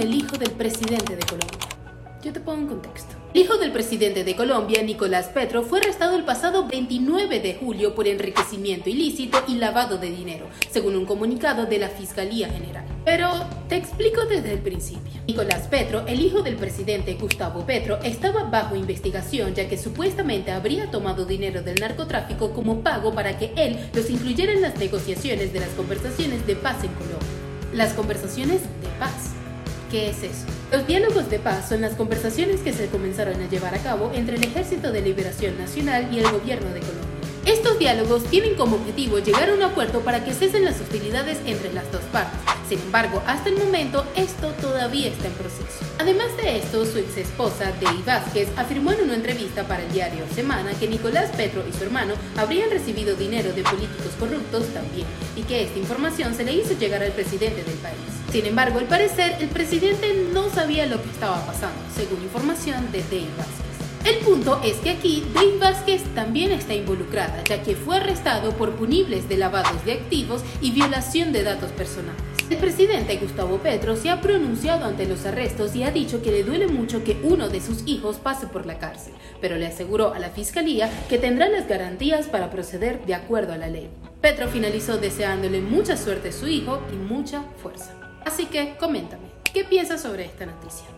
el hijo del presidente de Colombia. Yo te pongo en contexto. El hijo del presidente de Colombia, Nicolás Petro, fue arrestado el pasado 29 de julio por enriquecimiento ilícito y lavado de dinero, según un comunicado de la Fiscalía General. Pero te explico desde el principio. Nicolás Petro, el hijo del presidente Gustavo Petro, estaba bajo investigación ya que supuestamente habría tomado dinero del narcotráfico como pago para que él los incluyera en las negociaciones de las conversaciones de paz en Colombia. Las conversaciones de paz. ¿Qué es eso? Los diálogos de paz son las conversaciones que se comenzaron a llevar a cabo entre el Ejército de Liberación Nacional y el gobierno de Colombia. Estos diálogos tienen como objetivo llegar a un acuerdo para que cesen las hostilidades entre las dos partes. Sin embargo, hasta el momento esto todavía está en proceso. Además de esto, su ex esposa, Dey Vázquez, afirmó en una entrevista para el diario Semana que Nicolás Petro y su hermano habrían recibido dinero de políticos corruptos también, y que esta información se le hizo llegar al presidente del país. Sin embargo, al parecer, el presidente no sabía lo que estaba pasando, según información de Dey Vázquez. El punto es que aquí Dave Vázquez también está involucrada, ya que fue arrestado por punibles de lavados de activos y violación de datos personales. El presidente Gustavo Petro se ha pronunciado ante los arrestos y ha dicho que le duele mucho que uno de sus hijos pase por la cárcel, pero le aseguró a la fiscalía que tendrá las garantías para proceder de acuerdo a la ley. Petro finalizó deseándole mucha suerte a su hijo y mucha fuerza. Así que coméntame, ¿qué piensas sobre esta noticia?